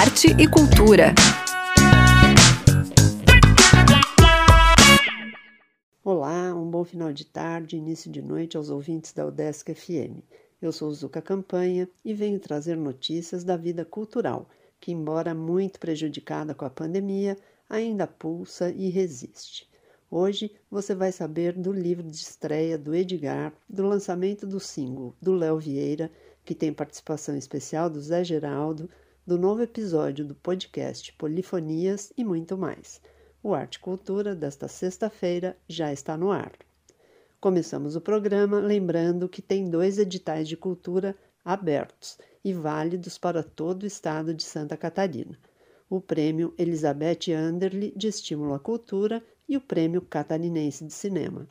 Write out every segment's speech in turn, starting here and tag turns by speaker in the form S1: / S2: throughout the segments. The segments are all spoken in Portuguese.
S1: arte e cultura.
S2: Olá, um bom final de tarde, início de noite aos ouvintes da Udesc FM. Eu sou Zuca Campanha e venho trazer notícias da vida cultural, que, embora muito prejudicada com a pandemia, ainda pulsa e resiste. Hoje você vai saber do livro de estreia do Edgar, do lançamento do single do Léo Vieira, que tem participação especial do Zé Geraldo, do novo episódio do podcast Polifonias e muito mais. O Arte Cultura desta sexta-feira já está no ar. Começamos o programa lembrando que tem dois editais de cultura abertos e válidos para todo o estado de Santa Catarina o Prêmio Elizabeth Anderle de Estímulo à Cultura e o Prêmio Catarinense de Cinema.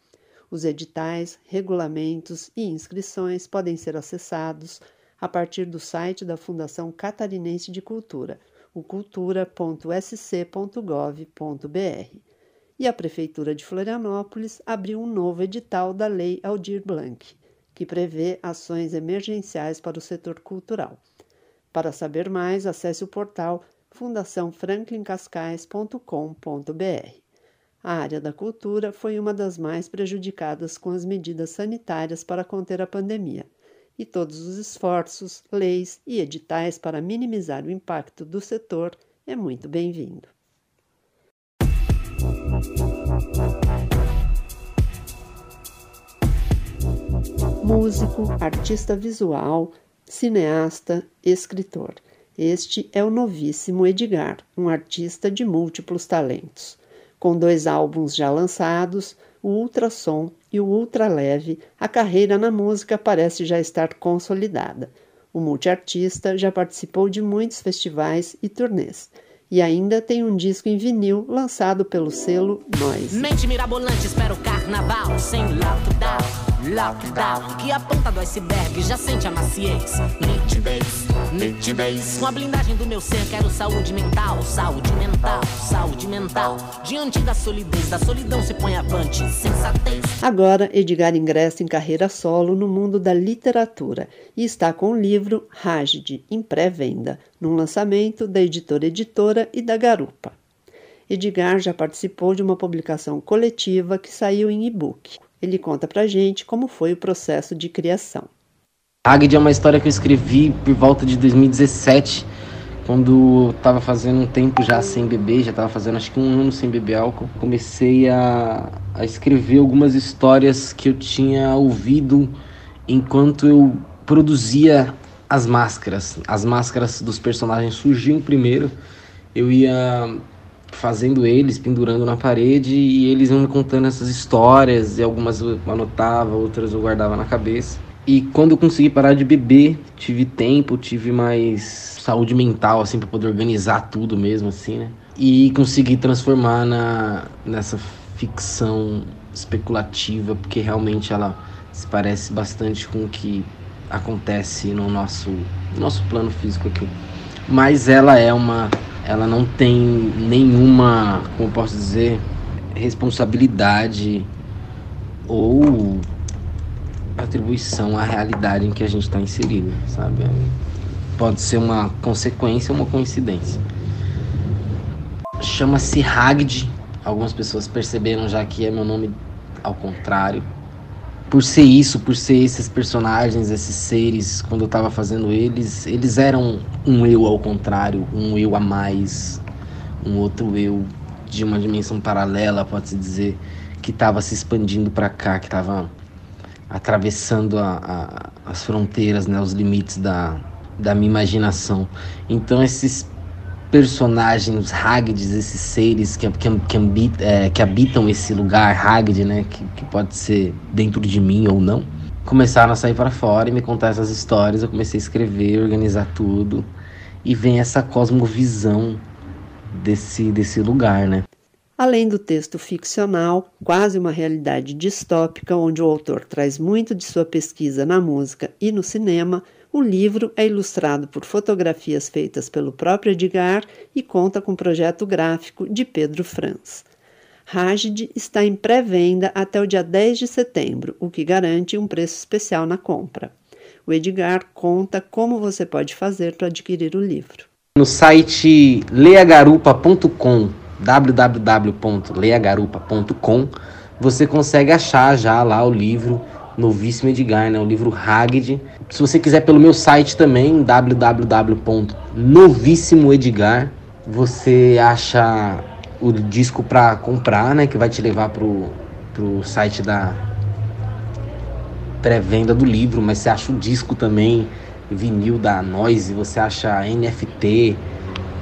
S2: Os editais, regulamentos e inscrições podem ser acessados a partir do site da Fundação Catarinense de Cultura, o cultura.sc.gov.br. E a Prefeitura de Florianópolis abriu um novo edital da Lei Aldir Blanc, que prevê ações emergenciais para o setor cultural. Para saber mais, acesse o portal fundaçãofranklincascais.com.br. A área da cultura foi uma das mais prejudicadas com as medidas sanitárias para conter a pandemia, e todos os esforços, leis e editais para minimizar o impacto do setor é muito bem-vindo. Músico, artista visual, cineasta, escritor. Este é o novíssimo Edgar, um artista de múltiplos talentos. Com dois álbuns já lançados, o Ultrassom e o Ultraleve, a carreira na música parece já estar consolidada. O multiartista já participou de muitos festivais e turnês e ainda tem um disco em vinil lançado pelo selo Noise. Mente mirabolante, carnaval sem lockdown, lockdown. Que a ponta do iceberg já sente a maciez. Nitidez. Com a blindagem do meu ser, quero saúde mental, saúde mental, saúde mental. Diante da solidez, da solidão se põe avante, sensatez. Agora, Edgar ingressa em carreira solo no mundo da literatura e está com o livro Rágide, em pré-venda, num lançamento da editora Editora e da Garupa. Edgar já participou de uma publicação coletiva que saiu em e-book. Ele conta pra gente como foi o processo de criação.
S3: Agde é uma história que eu escrevi por volta de 2017, quando estava fazendo um tempo já sem beber, já estava fazendo acho que um ano sem beber álcool. Comecei a, a escrever algumas histórias que eu tinha ouvido enquanto eu produzia as máscaras. As máscaras dos personagens surgiam primeiro eu ia fazendo eles, pendurando na parede e eles iam me contando essas histórias e algumas eu anotava, outras eu guardava na cabeça. E quando eu consegui parar de beber, tive tempo, tive mais saúde mental assim para poder organizar tudo mesmo assim, né? E consegui transformar na nessa ficção especulativa, porque realmente ela se parece bastante com o que acontece no nosso nosso plano físico aqui. Mas ela é uma ela não tem nenhuma, como posso dizer, responsabilidade ou atribuição à realidade em que a gente está inserido, sabe? Pode ser uma consequência ou uma coincidência. Chama-se Hagd. Algumas pessoas perceberam já que é meu nome ao contrário por ser isso, por ser esses personagens, esses seres, quando eu tava fazendo eles, eles eram um eu ao contrário, um eu a mais, um outro eu de uma dimensão paralela, pode-se dizer, que estava se expandindo para cá, que estava atravessando a, a, as fronteiras, né, os limites da, da minha imaginação. Então esses personagens Hagdes, esses seres que, que, que, é, que habitam esse lugar Hagd, né, que, que pode ser dentro de mim ou não, começaram a sair para fora e me contar essas histórias. Eu comecei a escrever, organizar tudo e vem essa cosmovisão desse, desse lugar, né?
S2: Além do texto ficcional, quase uma realidade distópica, onde o autor traz muito de sua pesquisa na música e no cinema, o livro é ilustrado por fotografias feitas pelo próprio Edgar e conta com projeto gráfico de Pedro Franz. Ragid está em pré-venda até o dia 10 de setembro, o que garante um preço especial na compra. O Edgar conta como você pode fazer para adquirir o livro.
S3: No site leagarupa.com, www.leagarupa.com, você consegue achar já lá o livro Novíssimo Edgar, né? o livro Hagrid. Se você quiser pelo meu site também, www.novissimoedgar, você acha o disco para comprar, né, que vai te levar pro, pro site da pré-venda do livro, mas você acha o disco também, vinil da Noise, você acha NFT,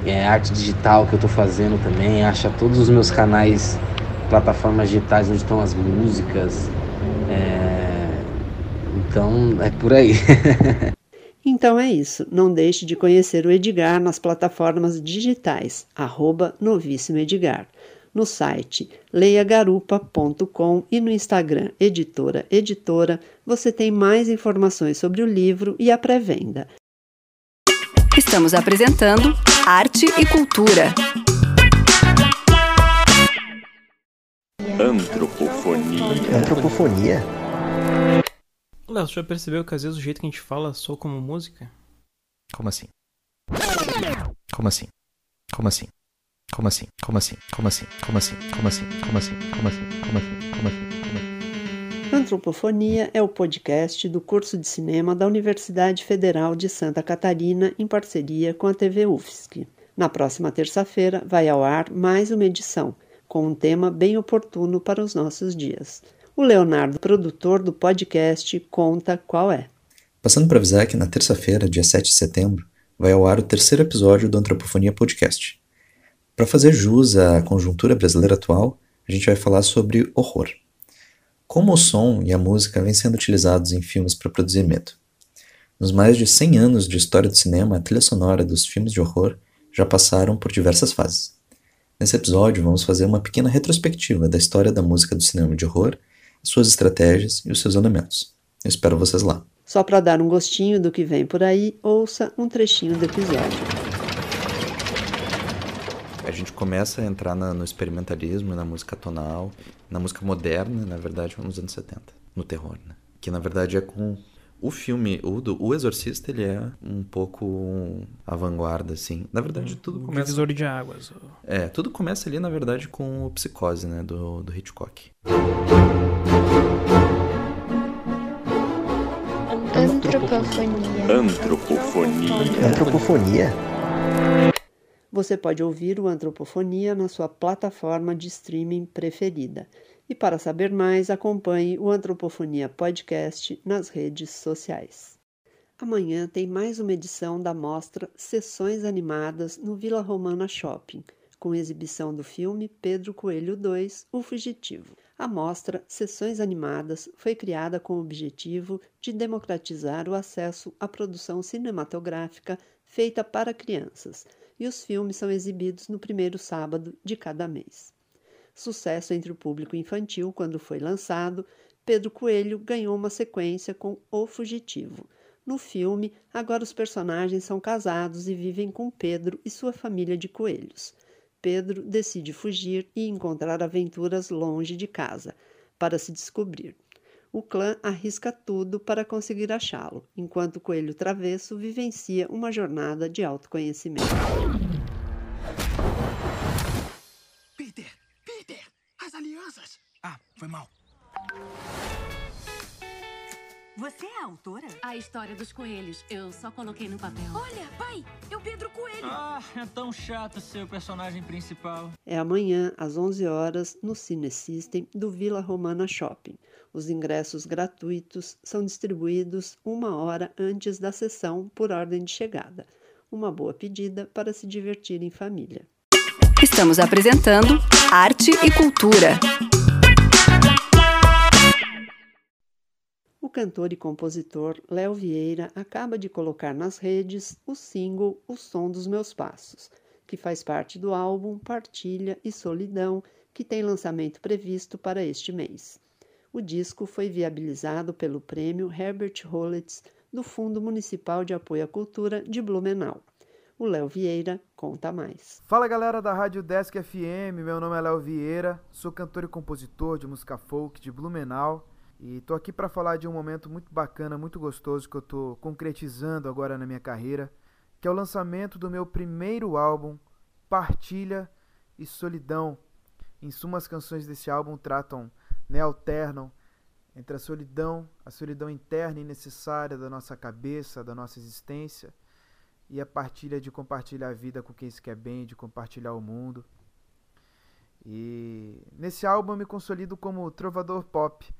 S3: é, arte digital que eu tô fazendo também, acha todos os meus canais, plataformas digitais onde estão as músicas. É, então é por aí.
S2: Então é isso. Não deixe de conhecer o Edgar nas plataformas digitais, arroba Novíssimo Edgar, no site leiagarupa.com e no Instagram Editora Editora, você tem mais informações sobre o livro e a pré-venda.
S1: Estamos apresentando Arte e Cultura.
S4: Antropofonia.
S5: Antropofonia?
S6: Léo, você já percebeu que às vezes o jeito que a gente fala soa como música?
S5: Como assim? Como assim? Como assim? Como assim? Como assim? Como assim? Como assim? Como assim? Como assim? Como assim? Como assim? Como assim? Como assim?
S2: Antropofonia é o podcast do curso de cinema da Universidade Federal de Santa Catarina em parceria com a TV UFSC. Na próxima terça-feira vai ao ar mais uma edição com um tema bem oportuno para os nossos dias. O Leonardo, produtor do podcast, conta qual é.
S7: Passando para avisar que na terça-feira, dia 7 de setembro, vai ao ar o terceiro episódio do Antropofonia Podcast. Para fazer jus à conjuntura brasileira atual, a gente vai falar sobre horror. Como o som e a música vêm sendo utilizados em filmes para produzir medo. Nos mais de 100 anos de história do cinema, a trilha sonora dos filmes de horror já passaram por diversas fases. Nesse episódio, vamos fazer uma pequena retrospectiva da história da música do cinema de horror suas estratégias e os seus elementos. Eu espero vocês lá.
S2: Só para dar um gostinho do que vem por aí, ouça um trechinho do episódio.
S7: A gente começa a entrar na, no experimentalismo, na música tonal, na música moderna, na verdade, nos anos 70, no terror, né? Que na verdade é com o filme, o, do, o Exorcista, ele é um pouco a vanguarda, assim. Na verdade, tudo começa...
S6: Divisor de águas.
S7: É, tudo começa ali, na verdade, com o Psicose, né, do, do Hitchcock.
S4: Antropofonia. Antropofonia.
S5: Antropofonia?
S2: Você pode ouvir o Antropofonia na sua plataforma de streaming preferida. E para saber mais, acompanhe o Antropofonia Podcast nas redes sociais. Amanhã tem mais uma edição da mostra Sessões Animadas no Vila Romana Shopping, com exibição do filme Pedro Coelho 2, O Fugitivo. A mostra Sessões Animadas foi criada com o objetivo de democratizar o acesso à produção cinematográfica feita para crianças, e os filmes são exibidos no primeiro sábado de cada mês sucesso entre o público infantil quando foi lançado, Pedro Coelho ganhou uma sequência com O Fugitivo. No filme, agora os personagens são casados e vivem com Pedro e sua família de coelhos. Pedro decide fugir e encontrar aventuras longe de casa, para se descobrir. O clã arrisca tudo para conseguir achá-lo, enquanto o coelho travesso vivencia uma jornada de autoconhecimento.
S8: alianças. Ah, foi mal.
S9: Você é a autora?
S10: A história dos coelhos. Eu só coloquei no papel.
S9: Olha, pai, é o Pedro Coelho.
S8: Ah, é tão chato ser o personagem principal.
S2: É amanhã, às 11 horas, no Cine System do Vila Romana Shopping. Os ingressos gratuitos são distribuídos uma hora antes da sessão por ordem de chegada. Uma boa pedida para se divertir em família.
S1: Estamos apresentando Arte e Cultura.
S2: O cantor e compositor Léo Vieira acaba de colocar nas redes o single O Som dos Meus Passos, que faz parte do álbum Partilha e Solidão, que tem lançamento previsto para este mês. O disco foi viabilizado pelo prêmio Herbert Rollets do Fundo Municipal de Apoio à Cultura de Blumenau. O Léo Vieira conta mais.
S11: Fala galera da Rádio Desk FM, meu nome é Léo Vieira, sou cantor e compositor de música folk de Blumenau e tô aqui para falar de um momento muito bacana, muito gostoso que eu tô concretizando agora na minha carreira, que é o lançamento do meu primeiro álbum, Partilha e Solidão. Em suma, as canções desse álbum tratam, né, alternam entre a solidão, a solidão interna e necessária da nossa cabeça, da nossa existência, e a partilha de compartilhar a vida com quem se quer bem, de compartilhar o mundo. E nesse álbum eu me consolido como trovador pop.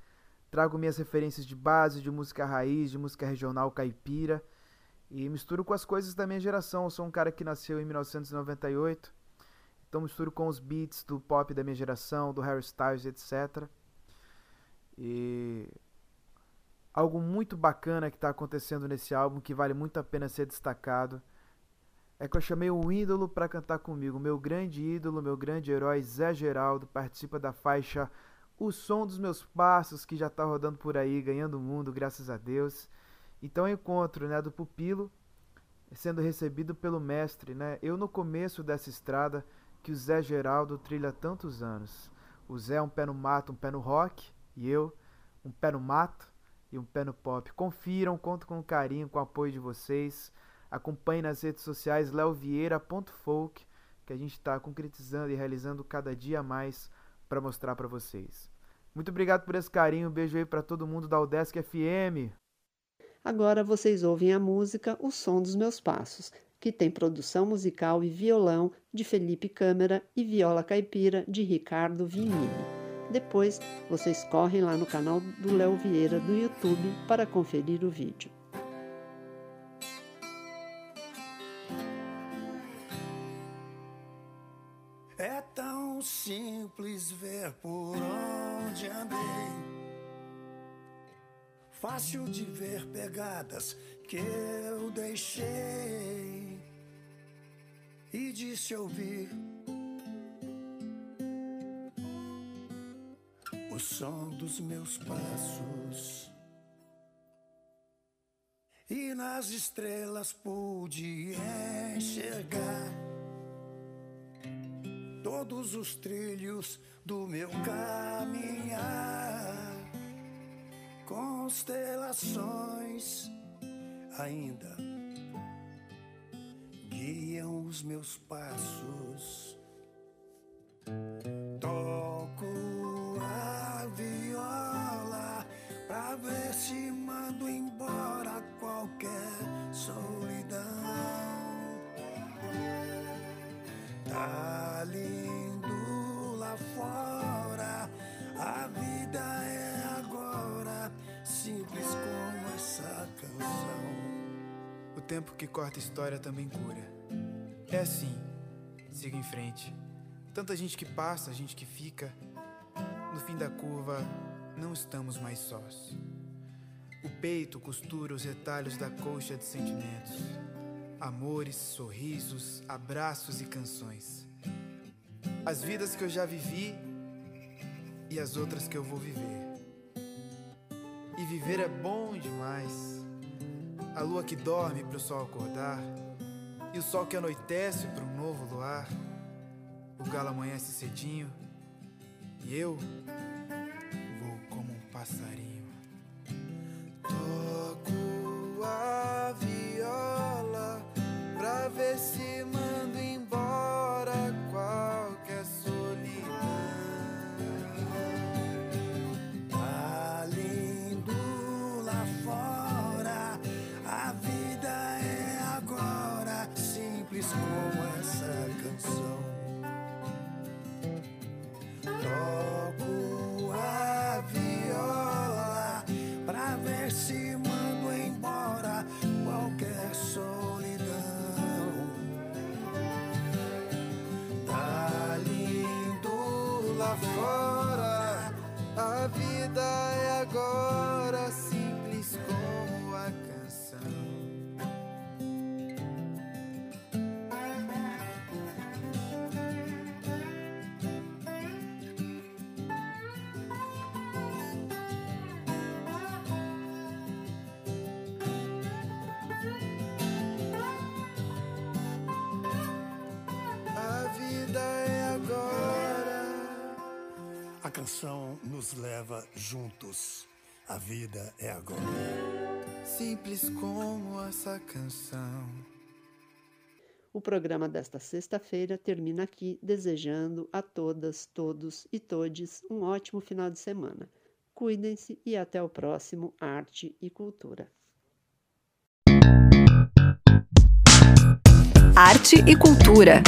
S11: Trago minhas referências de base, de música raiz, de música regional caipira e misturo com as coisas da minha geração. Eu sou um cara que nasceu em 1998, então misturo com os beats do pop da minha geração, do Harry Styles, etc. E algo muito bacana que está acontecendo nesse álbum que vale muito a pena ser destacado é que eu chamei um ídolo para cantar comigo. Meu grande ídolo, meu grande herói, Zé Geraldo, participa da faixa O Som dos Meus Passos, que já está rodando por aí, ganhando o mundo, graças a Deus. Então encontro né, do pupilo sendo recebido pelo mestre. Né? Eu no começo dessa estrada que o Zé Geraldo trilha há tantos anos. O Zé é um pé no mato, um pé no rock, e eu um pé no mato e um pé no pop. Confiram, conto com carinho, com o apoio de vocês. Acompanhe nas redes sociais leovieira.folk, que a gente está concretizando e realizando cada dia mais para mostrar para vocês. Muito obrigado por esse carinho, um beijo aí para todo mundo da Udesc FM.
S2: Agora vocês ouvem a música O Som dos Meus Passos, que tem produção musical e violão de Felipe Câmara e viola caipira de Ricardo Vinini. Depois, vocês correm lá no canal do Léo Vieira do YouTube para conferir o vídeo.
S12: Simples ver por onde andei Fácil de ver pegadas que eu deixei e de se ouvir o som dos meus passos. E nas estrelas pude enxergar todos os trilhos do meu caminhar constelações ainda guiam os meus passos. Fora, a vida é simples como essa canção.
S11: O tempo que corta história também cura. É assim, siga em frente. Tanta gente que passa, gente que fica. No fim da curva, não estamos mais sós. O peito costura os retalhos da colcha de sentimentos. Amores, sorrisos, abraços e canções. As vidas que eu já vivi e as outras que eu vou viver. E viver é bom demais. A lua que dorme para o sol acordar, e o sol que anoitece para um novo luar. O galo amanhece cedinho, e eu vou como um passarinho.
S12: Canção nos leva juntos. A vida é agora.
S11: Simples como essa canção.
S2: O programa desta sexta-feira termina aqui, desejando a todas, todos e todes um ótimo final de semana. Cuidem-se e até o próximo Arte e Cultura.
S1: Arte e Cultura.